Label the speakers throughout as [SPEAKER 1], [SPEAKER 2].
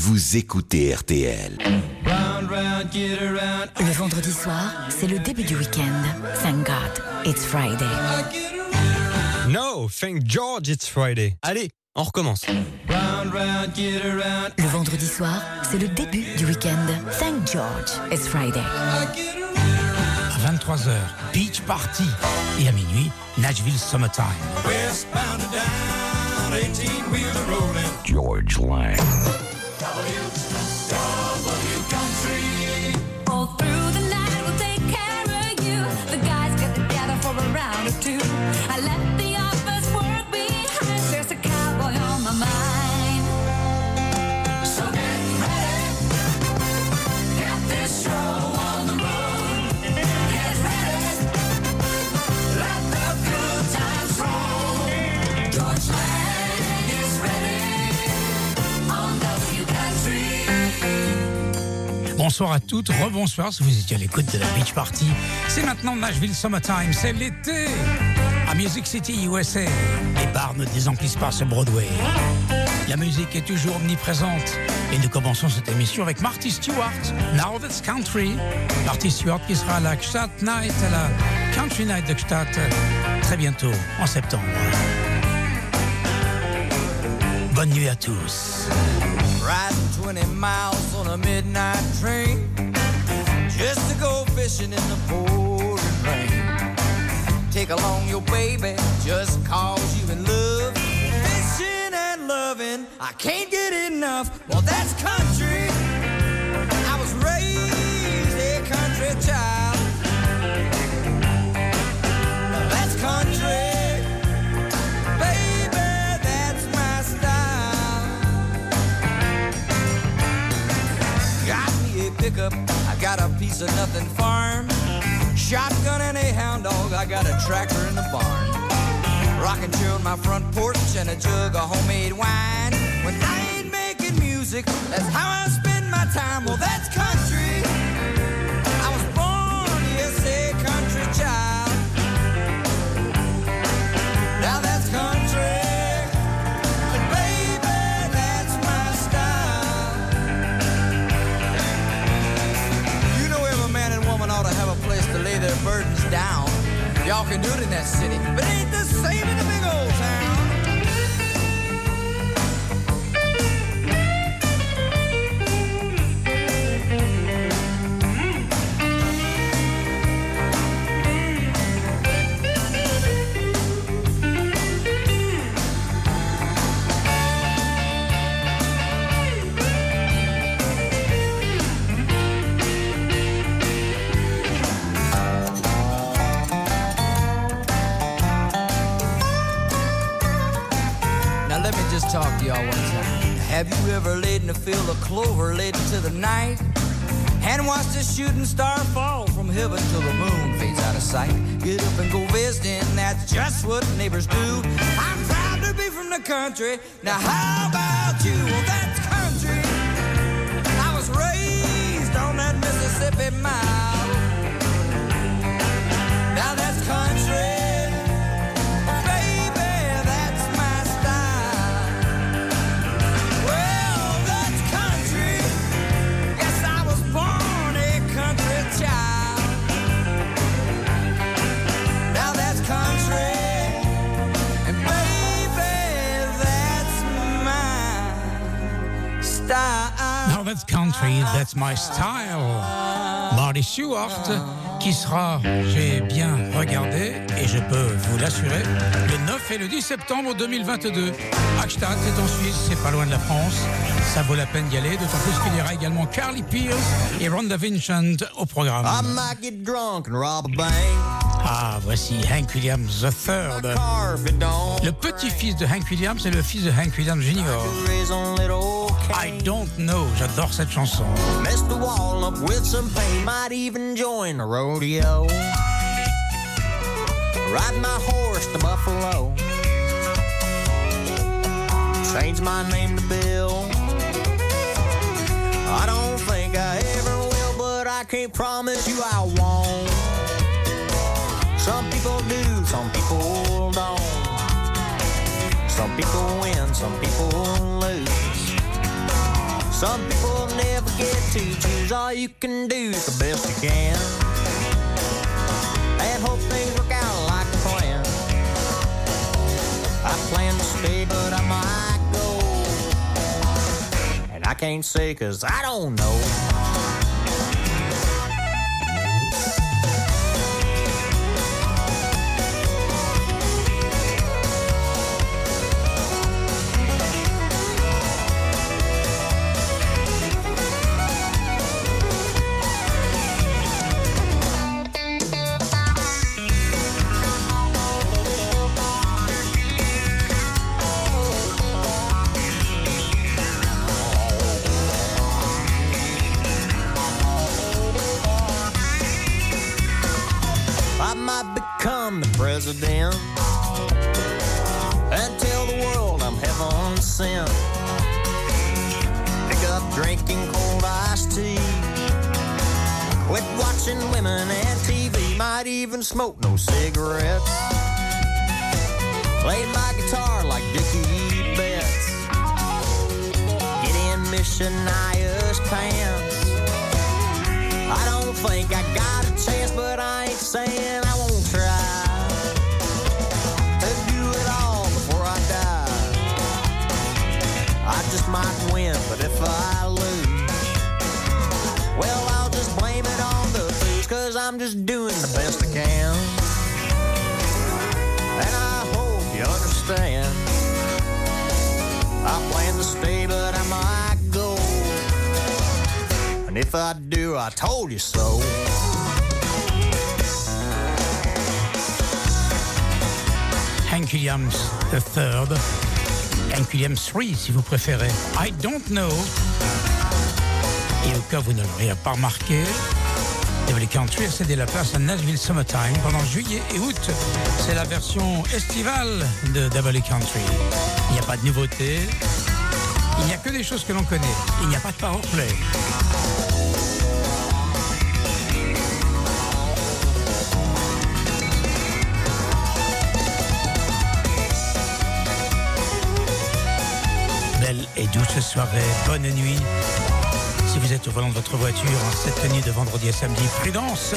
[SPEAKER 1] vous écoutez RTL.
[SPEAKER 2] Le vendredi soir, c'est le début du week-end. Thank God, it's Friday.
[SPEAKER 3] No, thank George, it's Friday. Allez, on recommence.
[SPEAKER 2] Le vendredi soir, c'est le début du week-end. Thank George, it's Friday.
[SPEAKER 4] À 23h, Beach Party. Et à minuit, Nashville Summertime.
[SPEAKER 1] George Lang.
[SPEAKER 5] W.
[SPEAKER 4] Bonsoir à toutes, rebonsoir si vous étiez à l'écoute de la Beach Party. C'est maintenant Nashville Summertime, c'est l'été à Music City, USA. Les bars ne désemplissent pas ce Broadway. La musique est toujours omniprésente. Et nous commençons cette émission avec Marty Stewart, Now That's Country. Marty Stewart qui sera à la Gstaad Night, à la Country Night de Gstaad, très bientôt, en septembre. Bonne nuit à tous.
[SPEAKER 6] Riding 20 miles on a midnight train just to go fishing in the pouring rain. Take along your baby just cause you in love. Fishing and loving, I can't get enough. Well, that's country. Got a tractor in the barn. Rocking chair on my front porch and a jug of homemade wine. When I ain't making music, that's how I spend my time. Well, that's country. Y'all can do in that city, but it ain't the same in the clover late into the night? And watch the shooting star fall from heaven till the moon fades out of sight. Get up and go visiting, that's just what neighbors do. I'm proud to be from the country. Now how about that's my style.
[SPEAKER 4] Marty Stewart, qui sera, j'ai bien regardé, et je peux vous l'assurer, le 9 et le 10 septembre 2022. Hackstadt, c'est en Suisse, c'est pas loin de la France. Ça vaut la peine d'y aller, d'autant plus qu'il y aura également Carly Pierce et Rhonda Vincent au programme.
[SPEAKER 6] I might get drunk and rob a bank.
[SPEAKER 4] Ah, voici Hank Williams III. Le petit-fils de Hank Williams et le fils de Hank Williams Jr. I don't know, j'adore cette chanson.
[SPEAKER 6] Mess the wall up with some paint, might even join the rodeo. Ride my horse to Buffalo. Change my name to Bill. I don't think I ever will, but I can't promise you I won't. Some people win, some people lose.
[SPEAKER 7] Some people never get to choose. All you can do is the best you can. And hope things work out like a plan. I plan to stay, but I might go. And I can't say cause I don't know.
[SPEAKER 4] Williams third. Hank 3 si vous préférez. I don't know. Et au cas où vous ne l'auriez pas remarqué, Devil Country a cédé la place à Nashville Summertime pendant juillet et août. C'est la version estivale de Double Country. Il n'y a pas de nouveauté. Il n'y a que des choses que l'on connaît. Il n'y a pas de power et douce soirée, bonne nuit. Si vous êtes au volant de votre voiture en cette nuit de vendredi à samedi, prudence.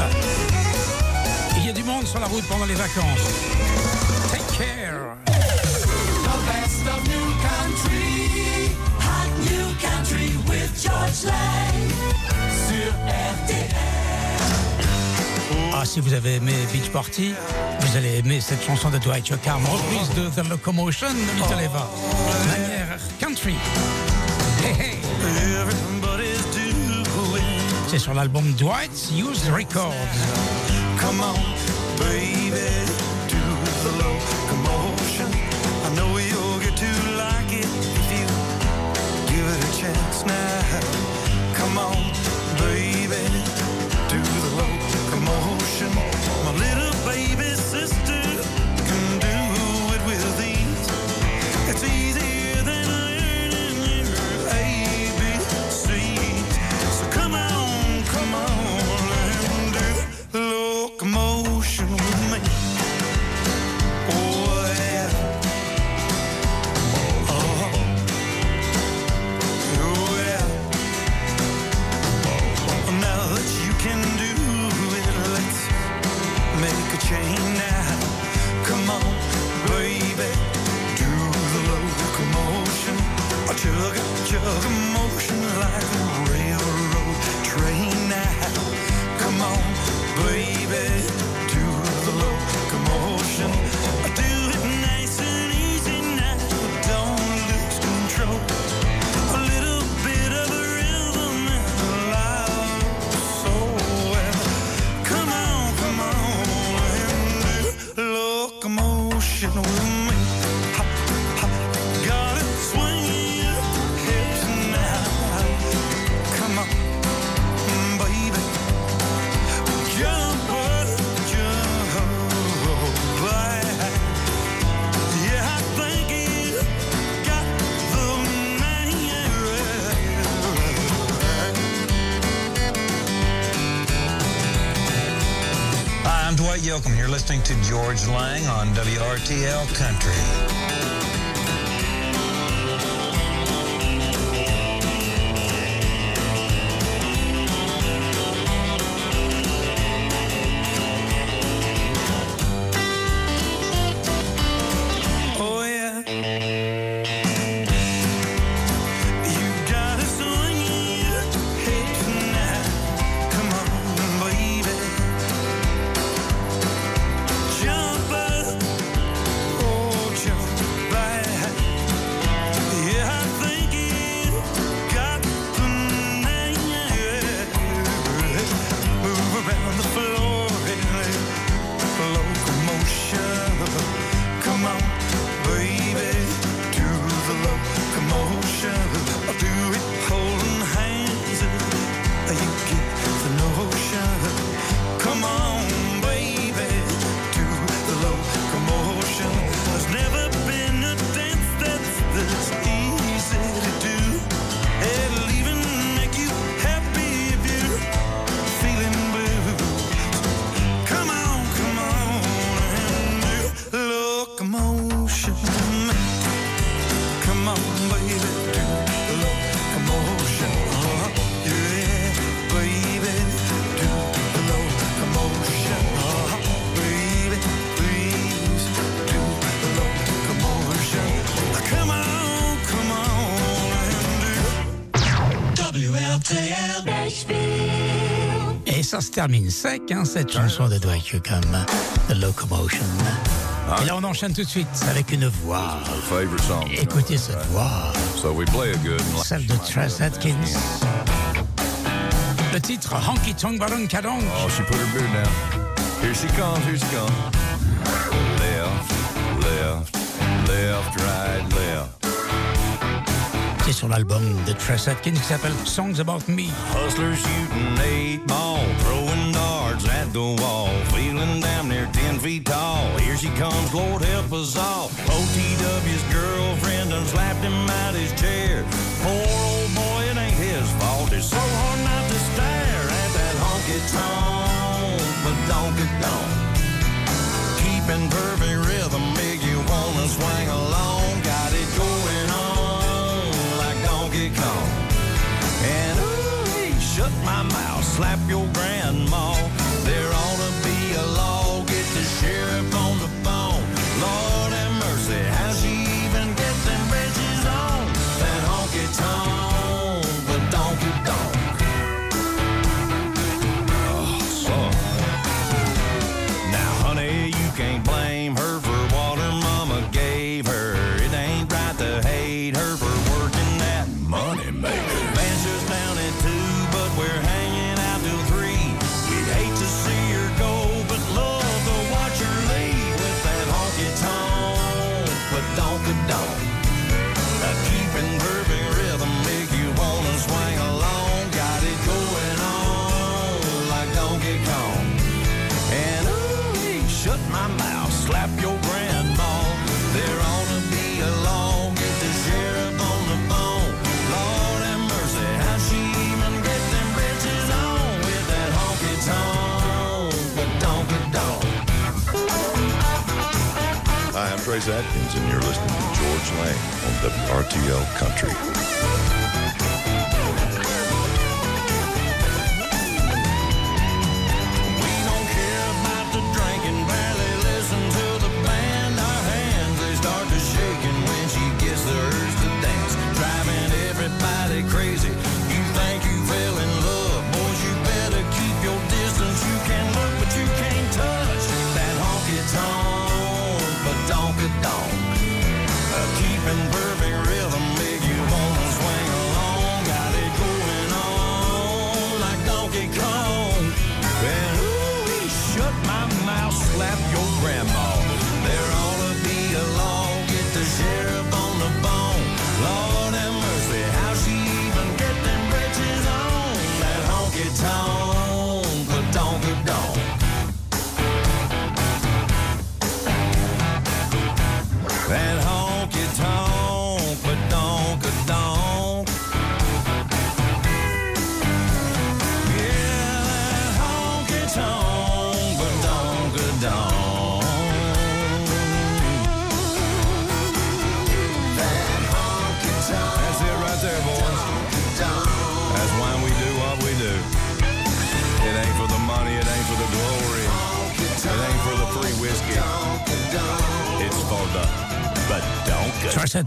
[SPEAKER 4] Il y a du monde sur la route pendant les vacances. Take care.
[SPEAKER 5] The best of new country, hot new country with George Lang sur RTL.
[SPEAKER 4] Ah, si vous avez aimé Beach Party, vous allez aimer cette chanson de Dwight Yoakam, reprise de The Locomotion de Little Eva. Manière country. Hey, hey. C'est sur l'album Dwight's Used Records.
[SPEAKER 8] Come on, baby, do the locomotion.
[SPEAKER 9] WRTL Country.
[SPEAKER 4] ça se termine sec, hein, cette chanson de Dwight Yoakam, The Locomotion. Ah. Et là, on enchaîne tout de suite avec une voix. Écoutez cette voix. Celle de Trace Atkins. Le titre Honky Tonk Baron Kadonk.
[SPEAKER 10] Oh, she put her boot down. Here she comes, here she comes.
[SPEAKER 4] trouvé sur l'album de Tress Atkins qui s'appelle Songs About Me.
[SPEAKER 10] Hustlers shooting eight ball, throwing darts at the wall, feeling down near ten feet tall. Here she comes, Lord help us all. OTW's girlfriend done slapped him out his chair. Poor old boy, it ain't his fault. It's so hard not to stare at that honky tonk, but don't get down. Keeping perfect rhythm make you wanna swing along. slap your grandma.
[SPEAKER 11] Trace Atkins, and you're listening to George Lang on WRTL Country.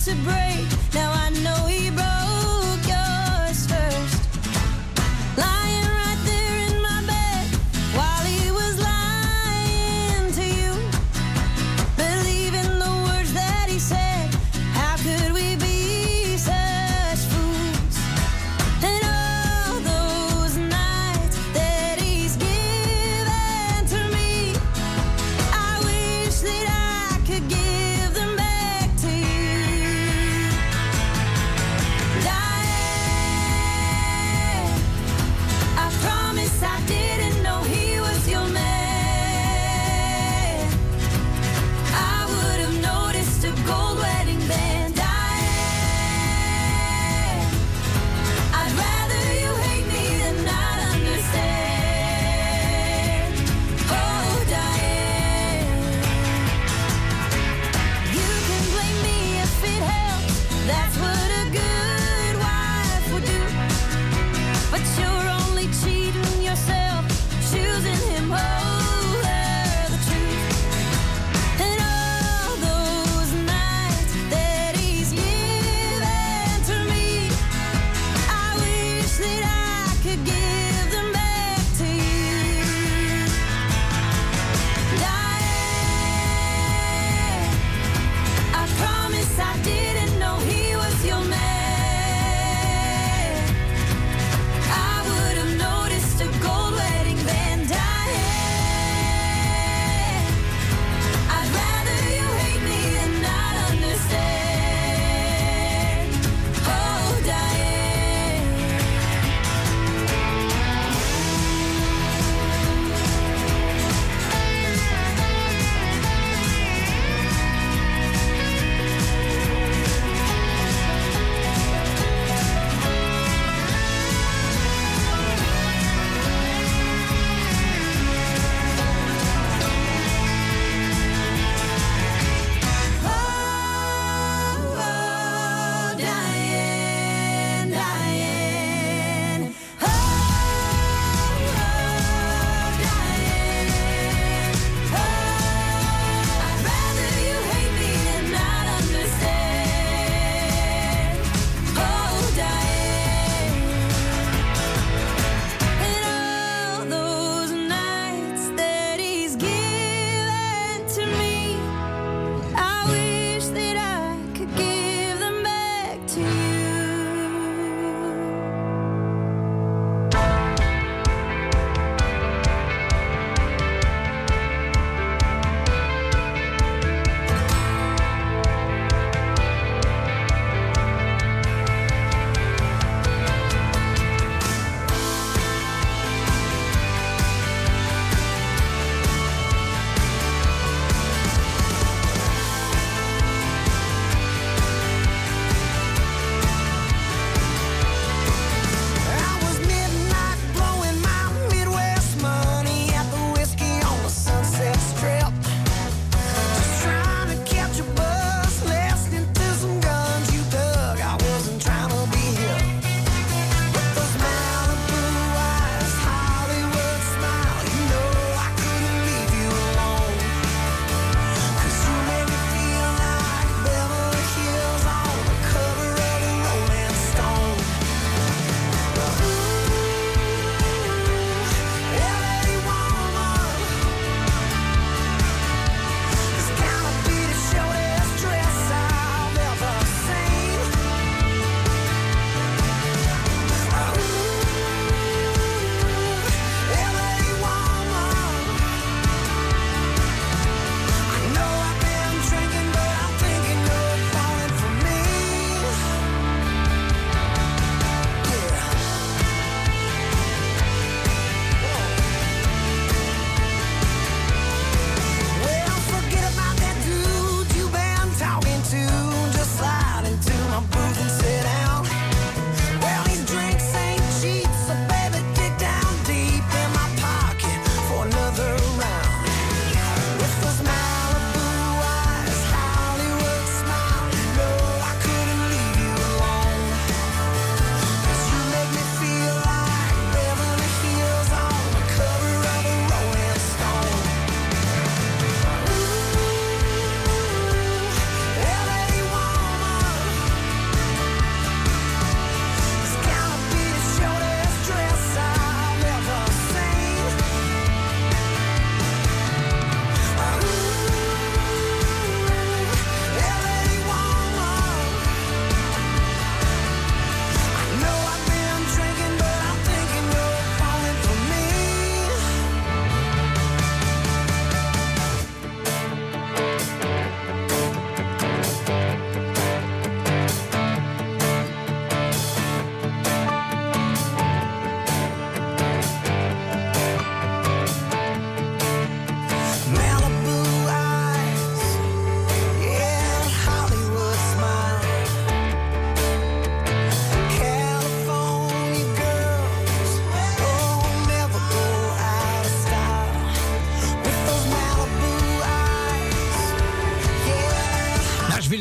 [SPEAKER 10] to
[SPEAKER 5] break.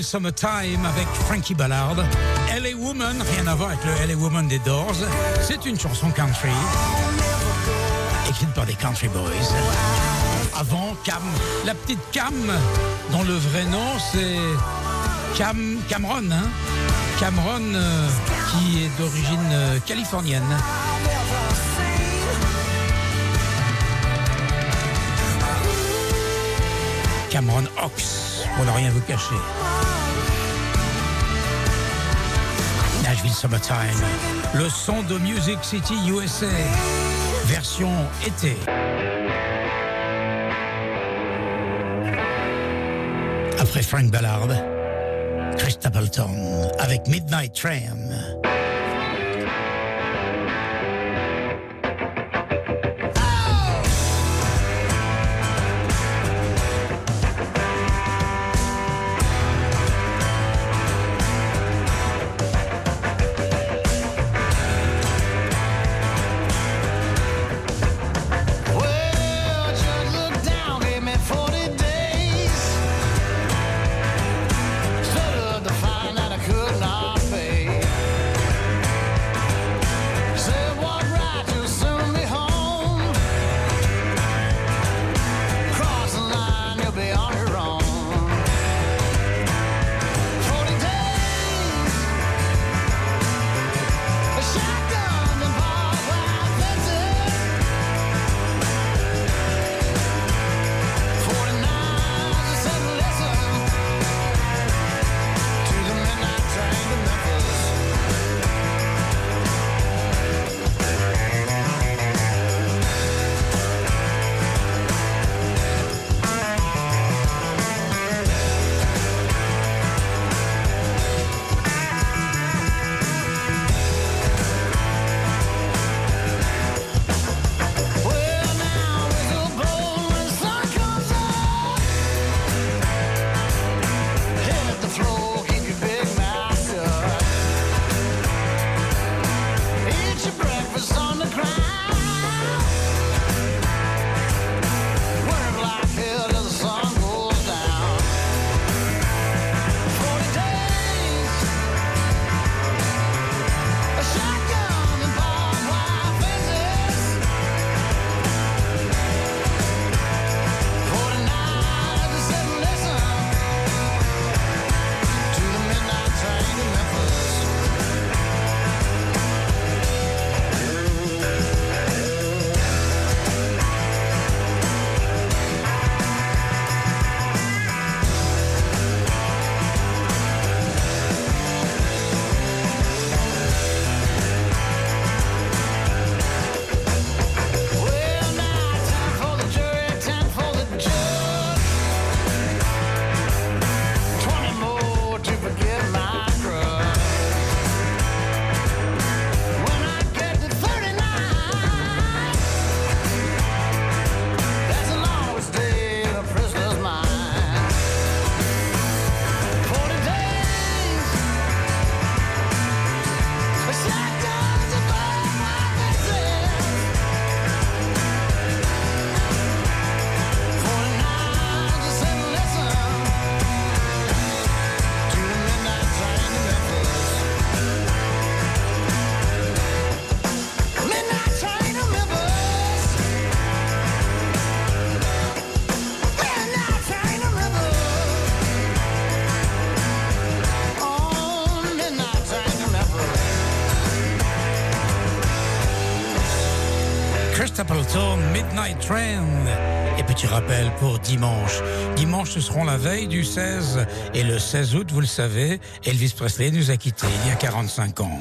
[SPEAKER 12] Summertime avec Frankie Ballard. LA Woman, rien à voir avec le LA Woman des Doors. C'est une chanson country. Écrite par des country boys. Avant, Cam, la petite Cam, dont le vrai nom c'est Cam, Cameron. Hein Cameron, euh, qui est d'origine euh, californienne. Cameron Ox, pour ne rien vous cacher. Summertime, le son de Music City USA, version été. Après Frank Ballard, Chris Stapleton avec Midnight Tram.
[SPEAKER 5] Train.
[SPEAKER 12] Et petit rappel pour dimanche. Dimanche, ce seront la veille du 16. Et le 16 août, vous le savez, Elvis Presley nous a quittés il y a 45 ans.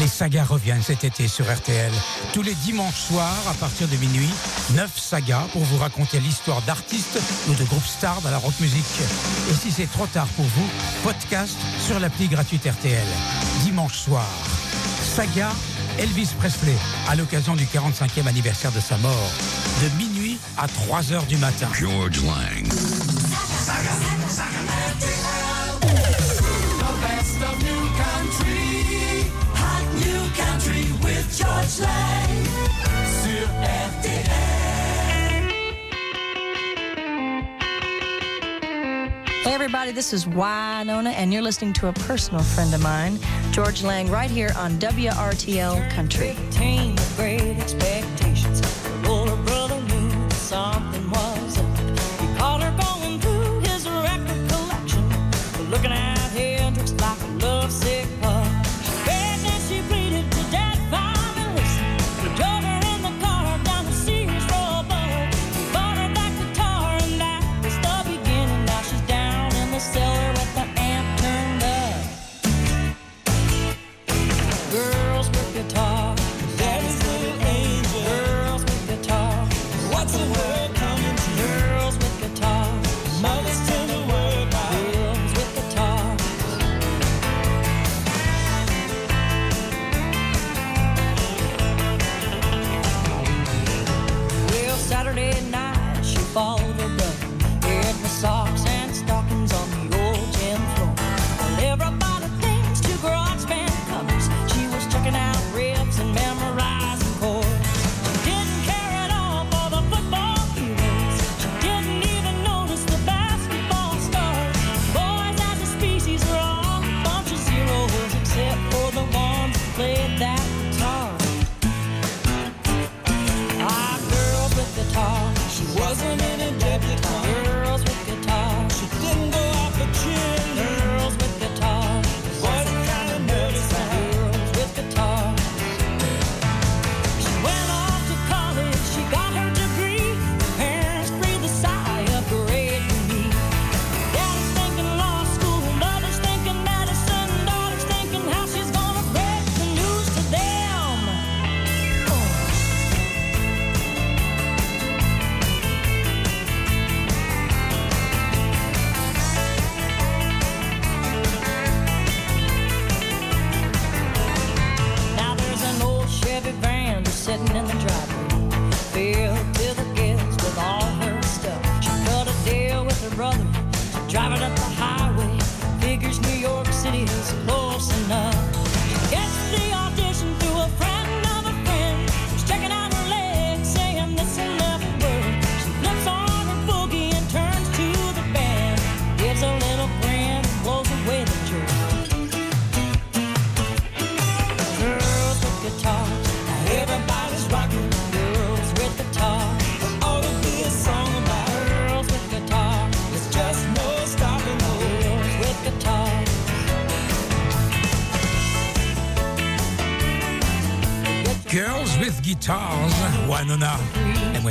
[SPEAKER 12] Les sagas reviennent cet été sur RTL. Tous les dimanches soirs, à partir de minuit, 9 sagas pour vous raconter l'histoire d'artistes ou de groupes stars dans la rock musique. Et si c'est trop tard pour vous, podcast sur l'appli gratuite RTL. Dimanche soir, saga Elvis Presley, à l'occasion du 45e anniversaire de sa mort, de minuit à 3 heures du matin.
[SPEAKER 13] George Lang.
[SPEAKER 5] The best of new country, hot new country with George Lang sur RTL.
[SPEAKER 14] Everybody, this is Winona, and you're listening to a personal friend of mine, George Lang, right here on WRTL Country.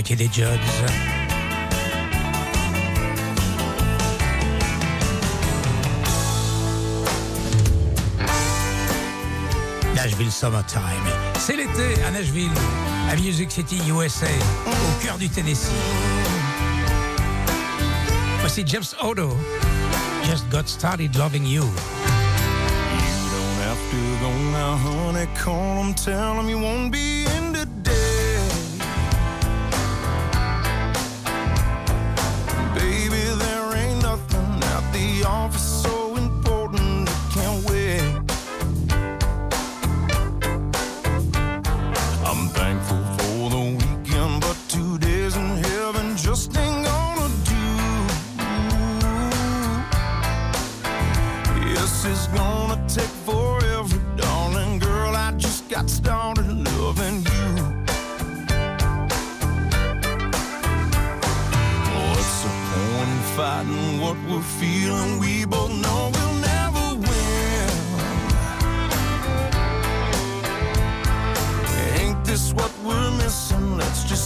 [SPEAKER 4] Des Jones. Nashville Summertime. C'est l'été à Nashville, à Music City, USA, au cœur du Tennessee. Voici Jeff's Odo. Just got started loving you.
[SPEAKER 8] You don't have to go now, honey. Call them, tell them you won't be in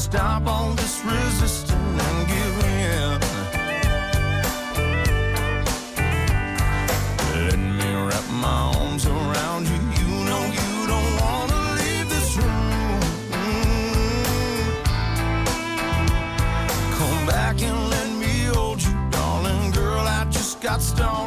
[SPEAKER 8] stop all this resisting and give in. Let me wrap my arms around you. You know you don't want to leave this room. Come back and let me hold you, darling. Girl, I just got stoned.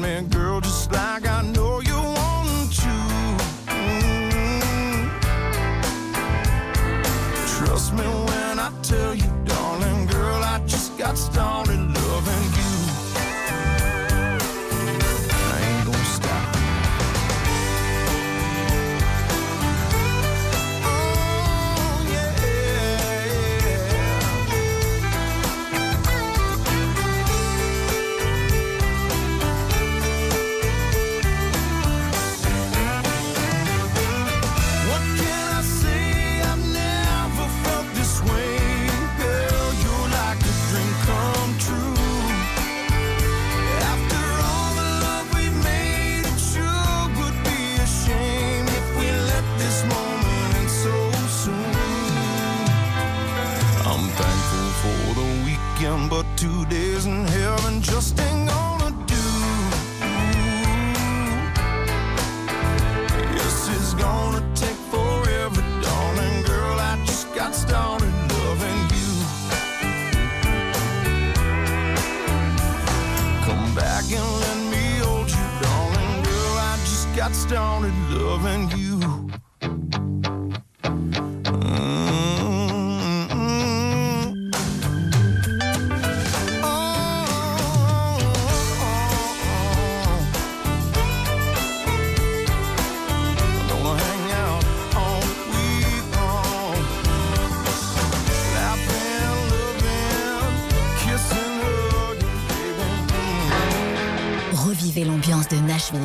[SPEAKER 8] Man. girl.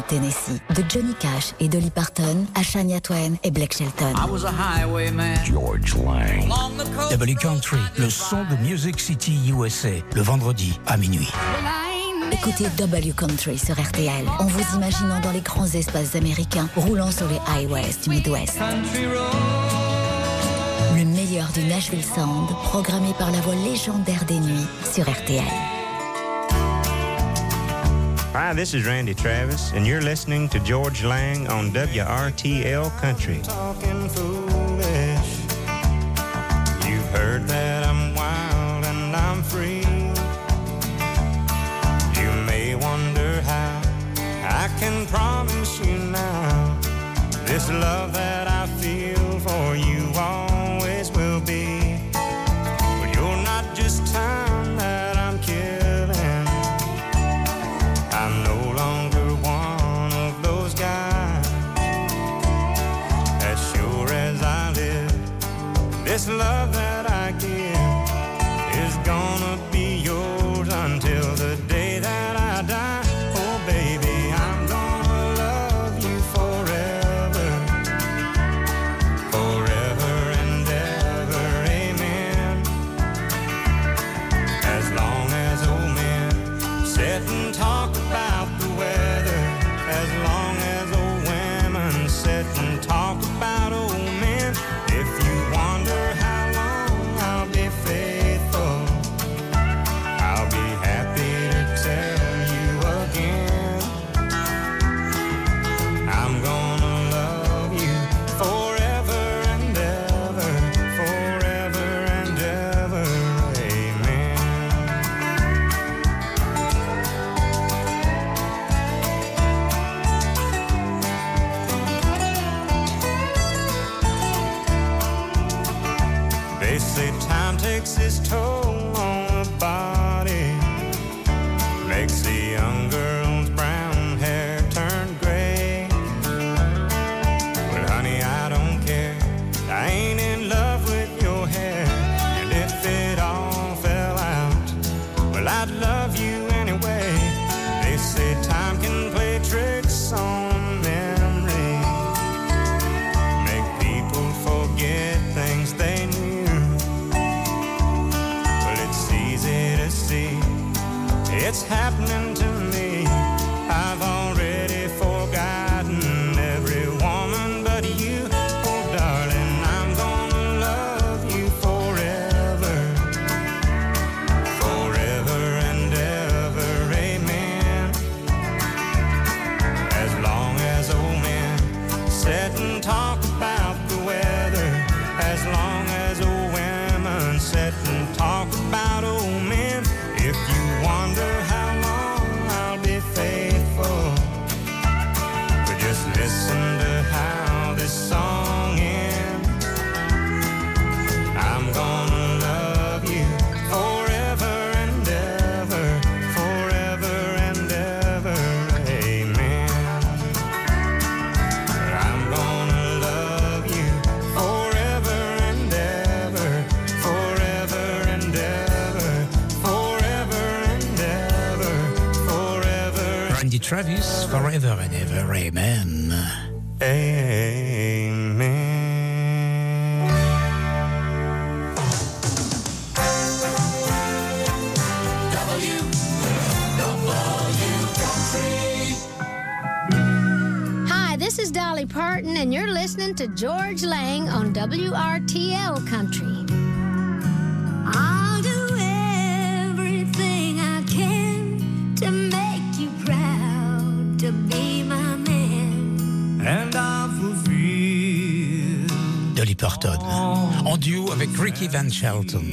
[SPEAKER 2] Tennessee, de Johnny Cash et Dolly Parton à Shania Twain et Blake Shelton.
[SPEAKER 1] George Lang.
[SPEAKER 4] W Country, le son de Music City USA, le vendredi à minuit.
[SPEAKER 2] Écoutez W Country sur RTL en vous imaginant dans les grands espaces américains roulant sur les highways du Midwest. Le meilleur du Nashville Sound, programmé par la voix légendaire des nuits sur RTL.
[SPEAKER 15] Hi, this is Randy Travis, and you're listening to George Lang on WRTL Country.
[SPEAKER 8] Talking foolish.
[SPEAKER 15] You've heard that I'm wild and I'm free. You may wonder how I can promise you now this love that I feel for you love
[SPEAKER 4] Andy Travis, Forever and Ever, Amen.
[SPEAKER 15] Amen.
[SPEAKER 16] This is Dolly Parton, and you're listening to George Lang on WRTL Country.
[SPEAKER 4] duo avec Ricky Van Shelton.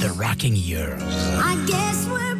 [SPEAKER 4] The Rocking Years.
[SPEAKER 16] I guess we're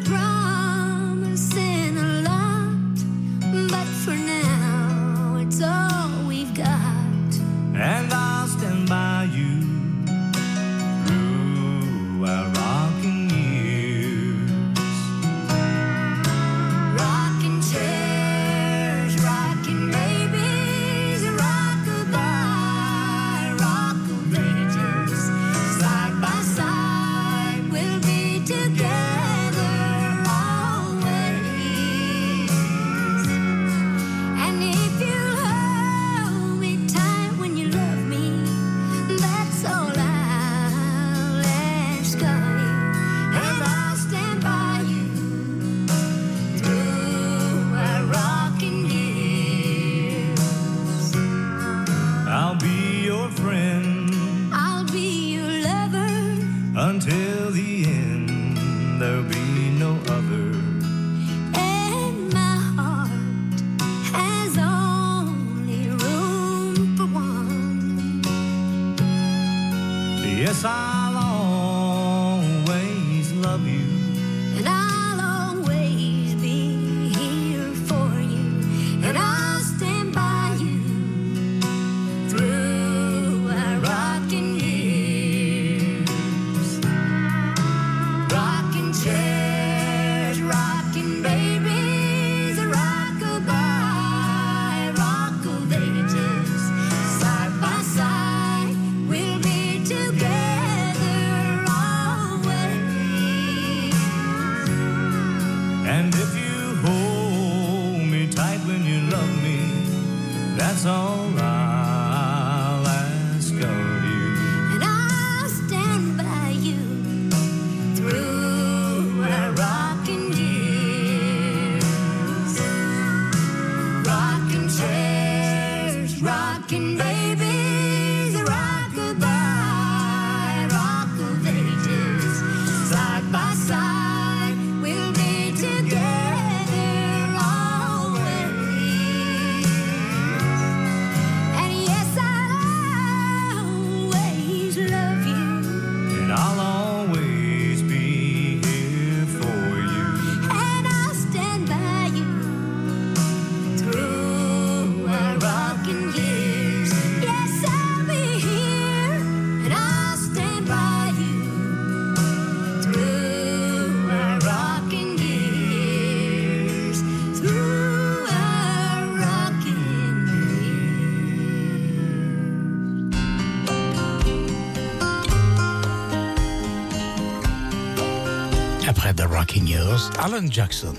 [SPEAKER 16] Rocking Years,
[SPEAKER 4] Alan Jackson.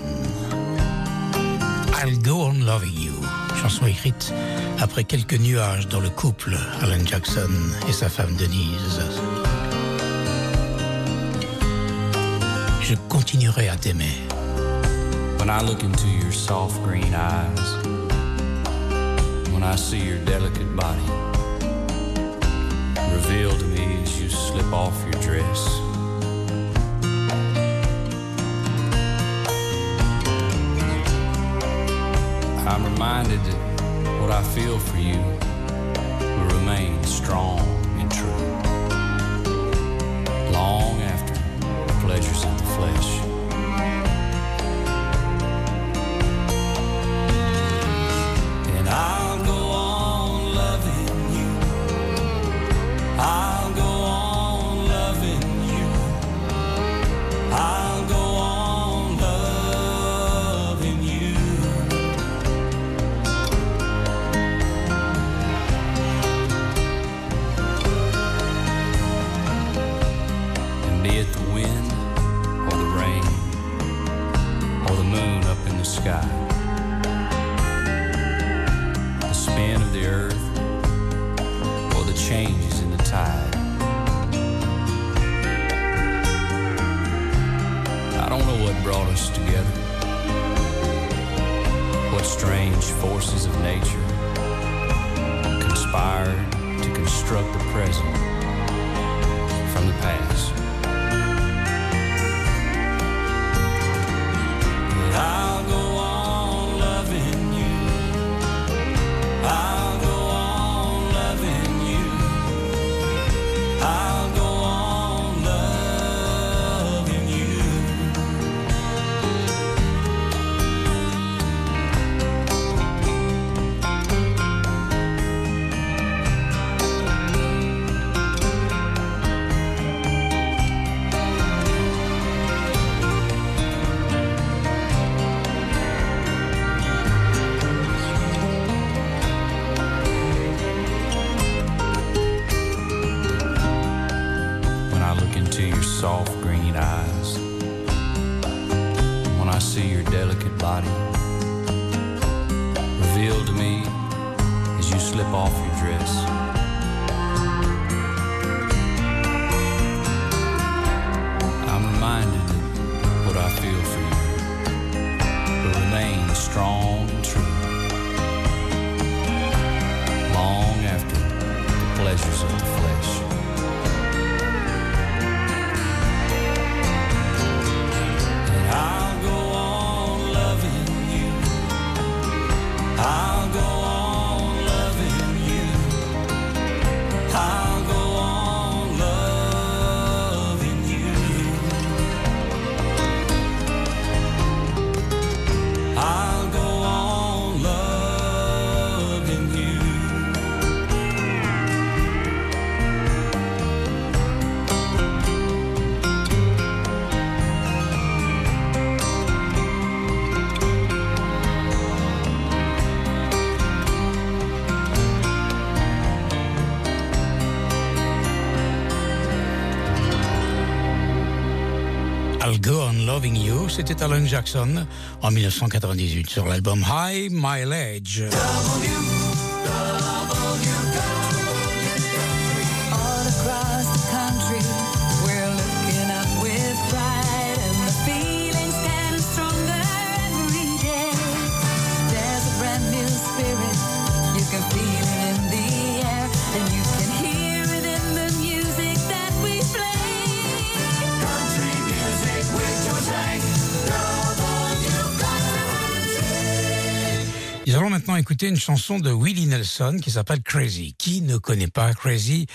[SPEAKER 4] I'll Go On Loving You, chanson écrite après quelques nuages dans le couple Alan Jackson et sa femme Denise. Je continuerai à t'aimer.
[SPEAKER 17] When I look into your soft green eyes, when I see your delicate body, reveal to me as you slip off your dress. I'm reminded that what I feel for you will remain strong. what brought us together? What strange forces of nature conspired to construct the present from the past?
[SPEAKER 4] C'était Alan Jackson en 1998 sur l'album High Mileage. Écouter une chanson de Willie Nelson qui s'appelle Crazy. Qui ne connaît pas Crazy?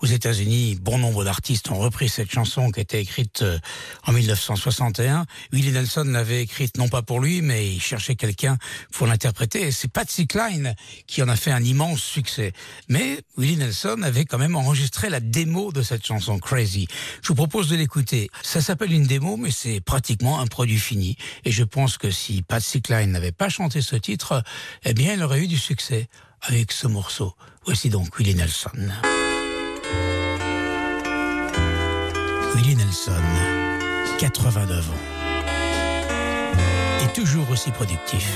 [SPEAKER 4] Aux États-Unis, bon nombre d'artistes ont repris cette chanson qui été écrite euh, en 1961. Willie Nelson l'avait écrite non pas pour lui, mais il cherchait quelqu'un pour l'interpréter. Et c'est Patsy Cline qui en a fait un immense succès. Mais Willie Nelson avait quand même enregistré la démo de cette chanson Crazy. Je vous propose de l'écouter. Ça s'appelle une démo, mais c'est pratiquement un produit fini. Et je pense que si Patsy Cline n'avait pas chanté ce titre, eh bien, elle aurait eu du succès avec ce morceau. Voici donc Willie Nelson. Willie Nelson, 89 ans. Et toujours aussi productif.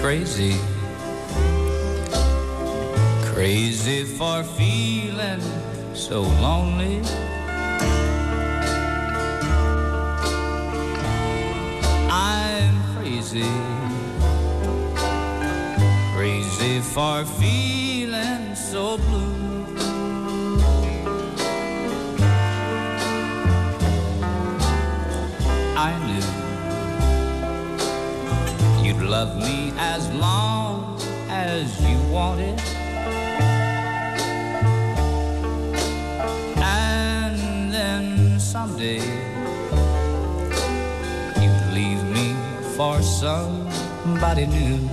[SPEAKER 17] crazy. Crazy for feeling so lonely. I'm crazy. Crazy for feeling so blue. I knew you'd love me as long as you wanted. And then someday you'd leave me for somebody new.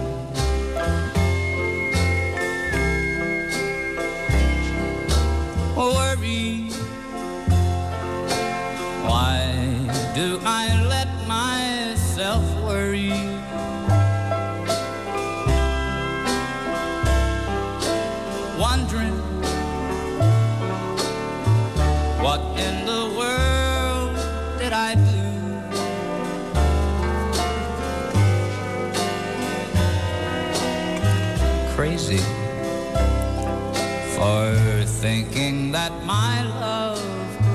[SPEAKER 17] That my love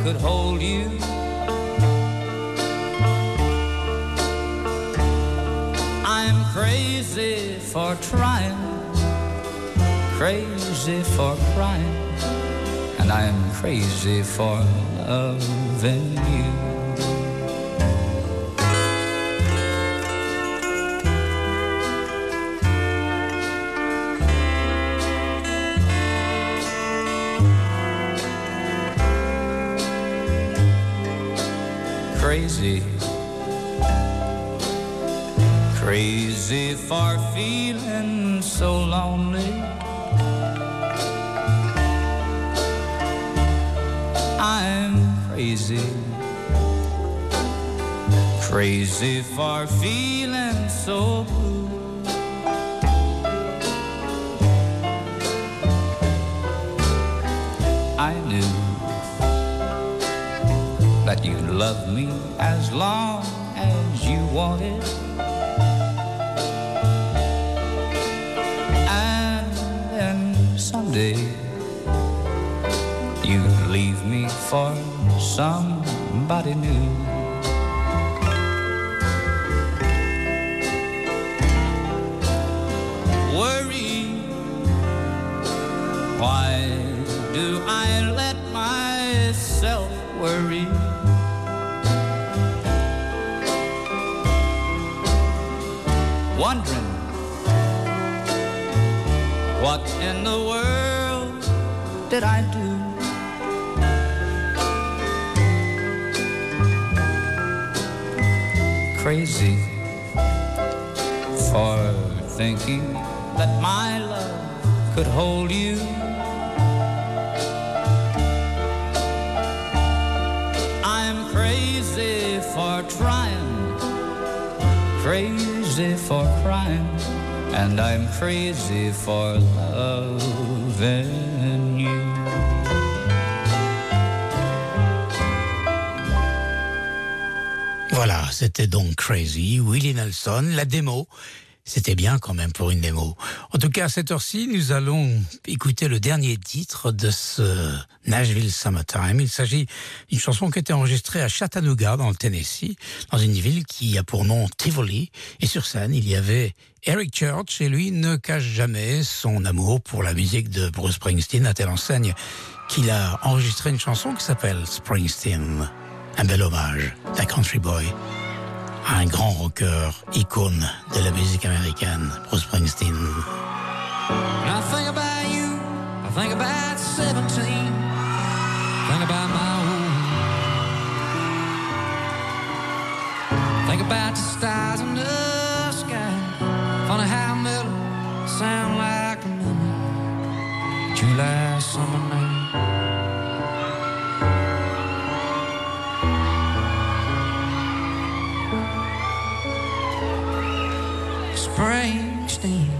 [SPEAKER 17] could hold you. I'm crazy for trying, crazy for crying, and I'm crazy for loving you. For feeling so lonely. I'm crazy. Crazy for feeling so blue. I knew that you'd love me as long as you wanted. Then you leave me for somebody new. Worry, why do I let myself worry? Wondering what in the world did I do? Crazy for thinking that my love could hold you. I'm crazy for trying, crazy for crying, and I'm crazy for loving
[SPEAKER 4] Voilà, c'était donc Crazy, Willie Nelson, la démo. C'était bien quand même pour une démo. En tout cas, à cette heure-ci, nous allons écouter le dernier titre de ce Nashville Summertime. Il s'agit d'une chanson qui a été enregistrée à Chattanooga, dans le Tennessee, dans une ville qui a pour nom Tivoli. Et sur scène, il y avait Eric Church, et lui ne cache jamais son amour pour la musique de Bruce Springsteen, à telle enseigne qu'il a enregistré une chanson qui s'appelle Springsteen. Un bel hommage d'un country boy à un grand rocker, icône de la musique américaine, Bruce Springsteen.
[SPEAKER 18] About you, I think about 17. Think about my own. Think about the stars in the sky. brain stand.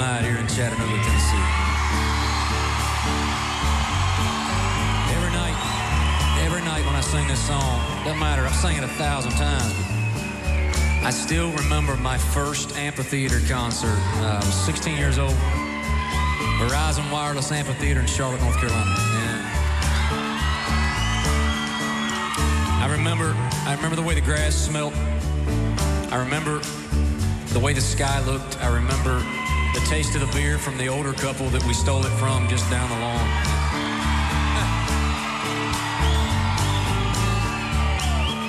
[SPEAKER 18] Night here in Chattanooga, Tennessee. Every night, every night when I sing this song, doesn't matter, I've sang it a thousand times, but I still remember my first amphitheater concert. Uh, I was 16 years old. Verizon Wireless Amphitheater in Charlotte, North Carolina. And remember, I remember the way the grass smelled. I remember the way the sky looked. I remember the taste of the beer from the older couple that we stole it from just down the lawn.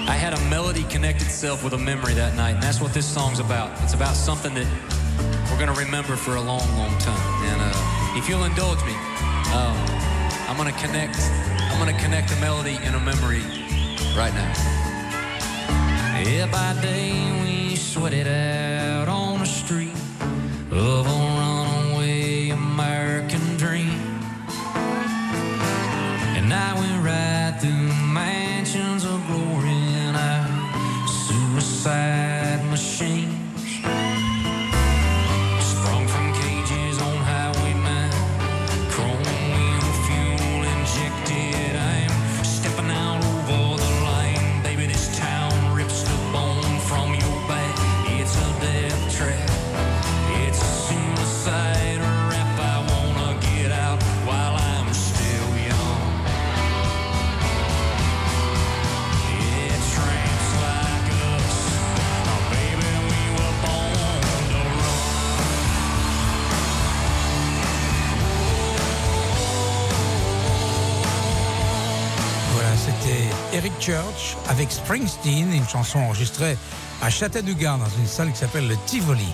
[SPEAKER 18] I had a melody connect itself with a memory that night, and that's what this song's about. It's about something that we're gonna remember for a long, long time. And uh, if you'll indulge me, um, I'm gonna connect. I'm gonna connect a melody and a memory right now. Yeah, by day we out on the street of
[SPEAKER 4] Church avec Springsteen, une chanson enregistrée à Chattanooga dans une salle qui s'appelle le Tivoli.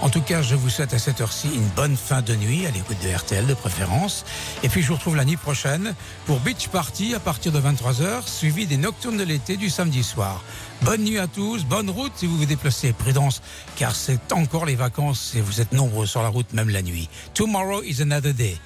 [SPEAKER 4] En tout cas, je vous souhaite à cette heure-ci une bonne fin de nuit, à l'écoute de RTL de préférence. Et puis je vous retrouve la nuit prochaine pour Beach Party à partir de 23h, suivi des Nocturnes de l'été du samedi soir. Bonne nuit à tous, bonne route si vous vous déplacez, prudence, car c'est encore les vacances et vous êtes nombreux sur la route même la nuit. Tomorrow is another day.